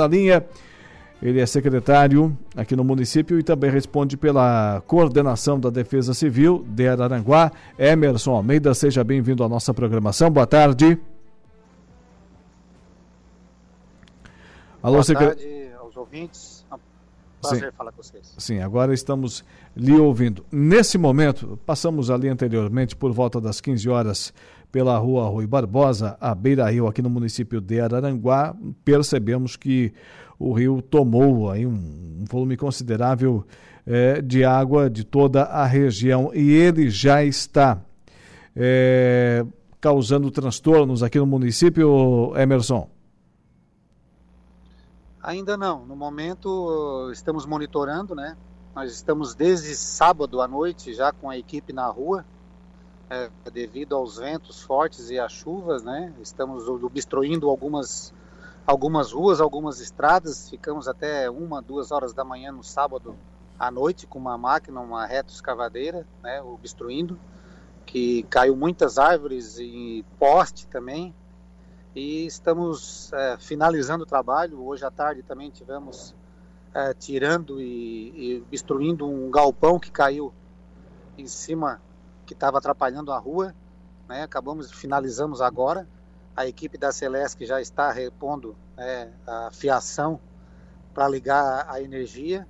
da linha. Ele é secretário aqui no município e também responde pela coordenação da Defesa Civil de Araranguá. Emerson Almeida, seja bem-vindo à nossa programação. Boa tarde. Alô, Boa tarde aos ouvintes. É um prazer Sim. falar com vocês. Sim, agora estamos lhe ouvindo. Nesse momento, passamos ali anteriormente por volta das 15 horas pela rua Rui Barbosa, a Beira Rio, aqui no município de Araranguá, percebemos que o rio tomou aí um, um volume considerável é, de água de toda a região e ele já está é, causando transtornos aqui no município, Emerson? Ainda não. No momento estamos monitorando, né? Nós estamos desde sábado à noite já com a equipe na rua é, devido aos ventos fortes e às chuvas, né? Estamos obstruindo algumas, algumas ruas, algumas estradas. Ficamos até uma, duas horas da manhã no sábado à noite com uma máquina, uma reto escavadeira, né? Obstruindo, que caiu muitas árvores e poste também. E estamos é, finalizando o trabalho. Hoje à tarde também tivemos é, tirando e, e obstruindo um galpão que caiu em cima que estava atrapalhando a rua. Né? Acabamos, finalizamos agora. A equipe da Celesc já está repondo é, a fiação para ligar a energia.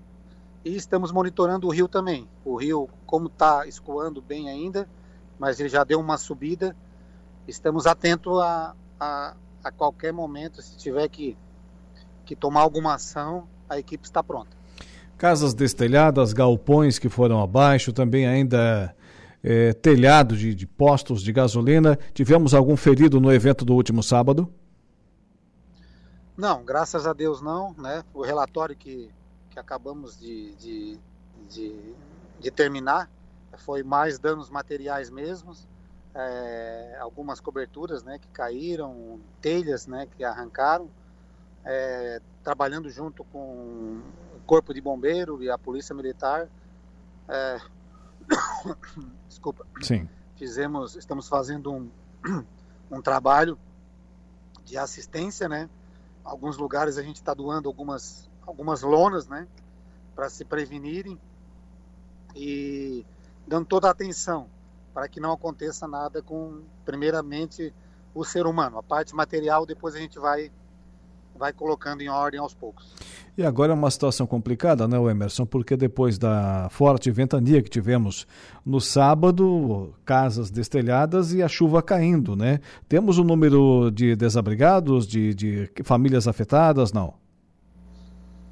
E estamos monitorando o rio também. O rio, como está escoando bem ainda, mas ele já deu uma subida. Estamos atentos a, a, a qualquer momento, se tiver que, que tomar alguma ação, a equipe está pronta. Casas destelhadas, galpões que foram abaixo, também ainda é, telhado de, de postos de gasolina. Tivemos algum ferido no evento do último sábado? Não, graças a Deus não. Né? O relatório que, que acabamos de, de, de, de terminar foi mais danos materiais mesmos. É, algumas coberturas né, que caíram, telhas né, que arrancaram, é, trabalhando junto com o Corpo de Bombeiro e a Polícia Militar, é, desculpa. Sim. Fizemos, estamos fazendo um, um trabalho de assistência, né? Alguns lugares a gente está doando algumas, algumas lonas, né? Para se prevenirem e dando toda a atenção para que não aconteça nada com, primeiramente, o ser humano. A parte material depois a gente vai vai colocando em ordem aos poucos. E agora é uma situação complicada, né, Emerson? Porque depois da forte ventania que tivemos no sábado, casas destelhadas e a chuva caindo, né? Temos o um número de desabrigados, de, de famílias afetadas, não?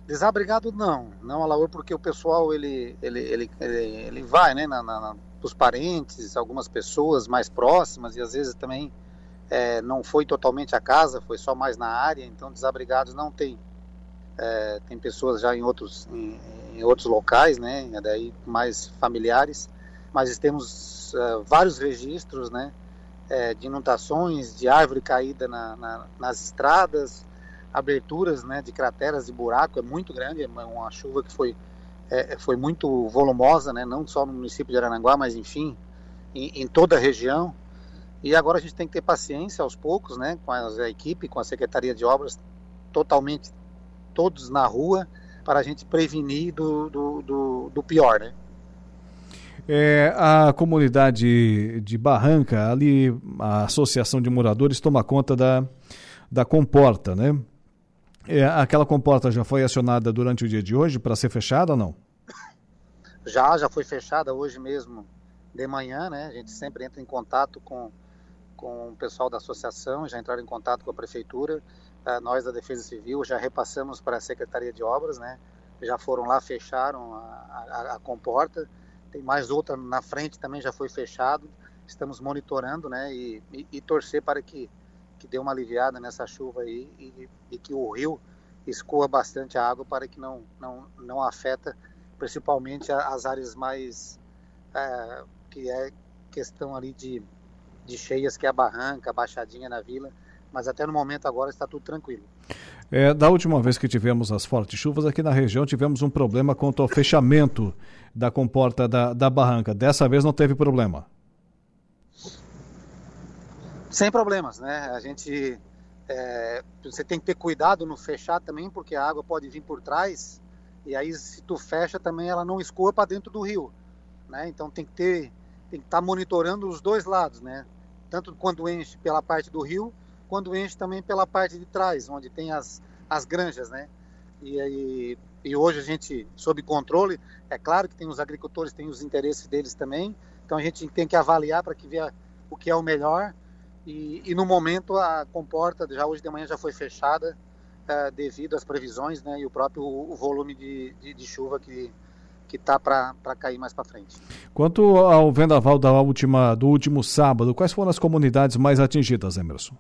Desabrigado não, não, Alaor, porque o pessoal ele, ele, ele, ele, vai, né, na, na, os parentes, algumas pessoas mais próximas e às vezes também é, não foi totalmente a casa, foi só mais na área, então desabrigados não tem. É, tem pessoas já em outros, em, em, outros locais, né, daí mais familiares, mas temos é, vários registros, né, é, de inundações, de árvore caída na, na, nas estradas, aberturas, né, de crateras de buraco, é muito grande, é uma chuva que foi, é, foi muito volumosa, né, não só no município de Arananguá, mas enfim, em, em toda a região, e agora a gente tem que ter paciência aos poucos, né, com a equipe, com a Secretaria de Obras, totalmente todos na rua, para a gente prevenir do, do, do, do pior, né. É, a comunidade de Barranca, ali a Associação de Moradores toma conta da, da comporta, né? É, aquela comporta já foi acionada durante o dia de hoje para ser fechada ou não? Já, já foi fechada hoje mesmo de manhã, né? A gente sempre entra em contato com com o pessoal da associação, já entraram em contato com a prefeitura, uh, nós da Defesa Civil já repassamos para a Secretaria de Obras, né? Já foram lá, fecharam a, a, a comporta, tem mais outra na frente também já foi fechado, estamos monitorando, né? E, e, e torcer para que, que dê uma aliviada nessa chuva aí e, e que o rio escoa bastante a água para que não, não, não afeta principalmente as áreas mais é, que é questão ali de de cheias, que é a barranca, a baixadinha na vila, mas até no momento agora está tudo tranquilo. É, da última vez que tivemos as fortes chuvas aqui na região, tivemos um problema quanto ao fechamento da comporta da, da barranca. Dessa vez não teve problema. Sem problemas, né? A gente é, você tem que ter cuidado no fechar também, porque a água pode vir por trás, e aí se tu fecha também ela não escoa para dentro do rio, né? Então tem que ter, tem que estar tá monitorando os dois lados, né? Tanto quando enche pela parte do rio, quando enche também pela parte de trás, onde tem as, as granjas, né? E, aí, e hoje a gente, sob controle, é claro que tem os agricultores, tem os interesses deles também, então a gente tem que avaliar para que ver o que é o melhor, e, e, no momento a comporta já hoje de manhã já foi fechada é, devido às previsões né, e o próprio o volume de, de, de chuva que que tá para cair mais para frente. Quanto ao vendaval da última, do último sábado, quais foram as comunidades mais atingidas, Emerson?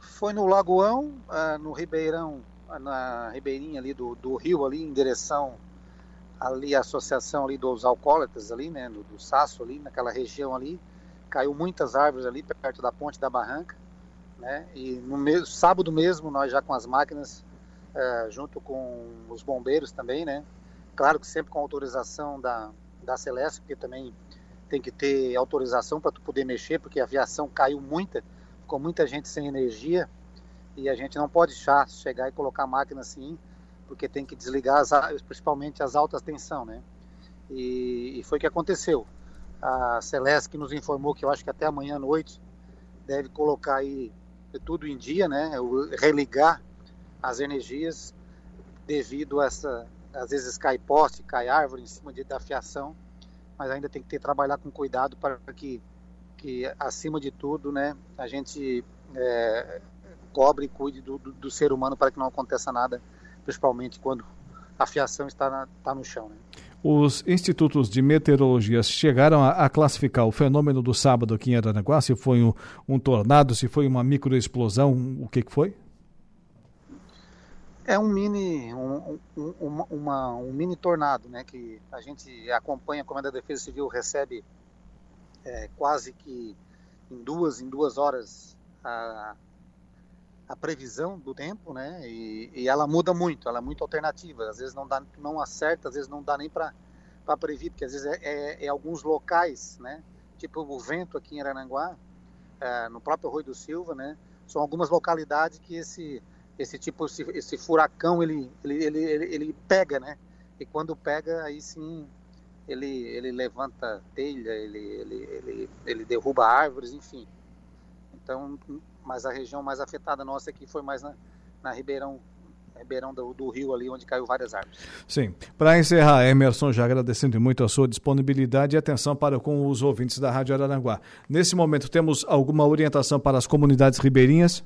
Foi no Lagoão, uh, no Ribeirão, na ribeirinha ali do, do rio ali em direção ali a associação ali dos alcoólatras ali, né, do, do Saço ali, naquela região ali, caiu muitas árvores ali perto da ponte da barranca, né? E no mesmo, sábado mesmo nós já com as máquinas, é, junto com os bombeiros também, né? Claro que sempre com autorização da, da Celeste, porque também tem que ter autorização para tu poder mexer, porque a aviação caiu muita, ficou muita gente sem energia e a gente não pode chegar e colocar a máquina assim, porque tem que desligar as, principalmente as altas tensão, né? E, e foi o que aconteceu a Celeste que nos informou que eu acho que até amanhã à noite deve colocar aí tudo em dia, né? Religar as energias devido a essa, às vezes cai poste, cai árvore em cima de, da fiação, mas ainda tem que ter trabalhar com cuidado para que, que acima de tudo, né, a gente é, cobre e cuide do, do, do, ser humano para que não aconteça nada, principalmente quando a fiação está, na, está no chão. Né? Os institutos de meteorologia chegaram a, a, classificar o fenômeno do sábado aqui em Aranaguá, se foi um, um tornado, se foi uma microexplosão, o que, que foi? É um mini, um, um, uma, um mini tornado, né? Que a gente acompanha, a Comando da Defesa Civil recebe é, quase que em duas, em duas horas a, a previsão do tempo, né? E, e, ela muda muito, ela é muito alternativa. Às vezes não dá, não acerta, às vezes não dá nem para para prever, porque às vezes é, é, é, alguns locais, né? Tipo o vento aqui em Arananguá, é, no próprio Rui do Silva, né? São algumas localidades que esse esse tipo esse, esse furacão ele, ele ele, ele pega, né? E quando pega aí sim ele ele levanta telha, ele ele ele, ele derruba árvores, enfim. Então mas a região mais afetada nossa aqui foi mais na, na Ribeirão Ribeirão do, do, Rio ali, onde caiu várias árvores. Sim. Para encerrar, Emerson, já agradecendo muito a sua disponibilidade e atenção para com os ouvintes da Rádio Araranguá. Nesse momento, temos alguma orientação para as comunidades ribeirinhas?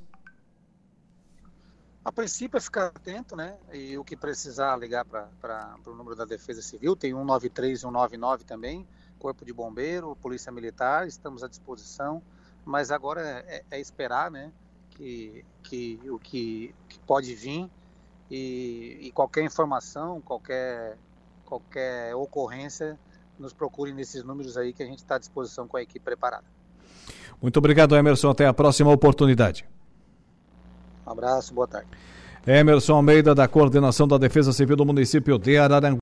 A princípio é ficar atento, né? E o que precisar ligar para o número da Defesa Civil, tem 193 e 199 também, Corpo de Bombeiro, Polícia Militar, estamos à disposição mas agora é, é, esperar, né, que, que o que, que pode vir e, e, qualquer informação, qualquer, qualquer ocorrência, nos procure nesses números aí que a gente está à disposição com a equipe preparada. Muito obrigado, Emerson. Até a próxima oportunidade. Um abraço, boa tarde. Emerson Almeida, da Coordenação da Defesa Civil do município de Araranguá.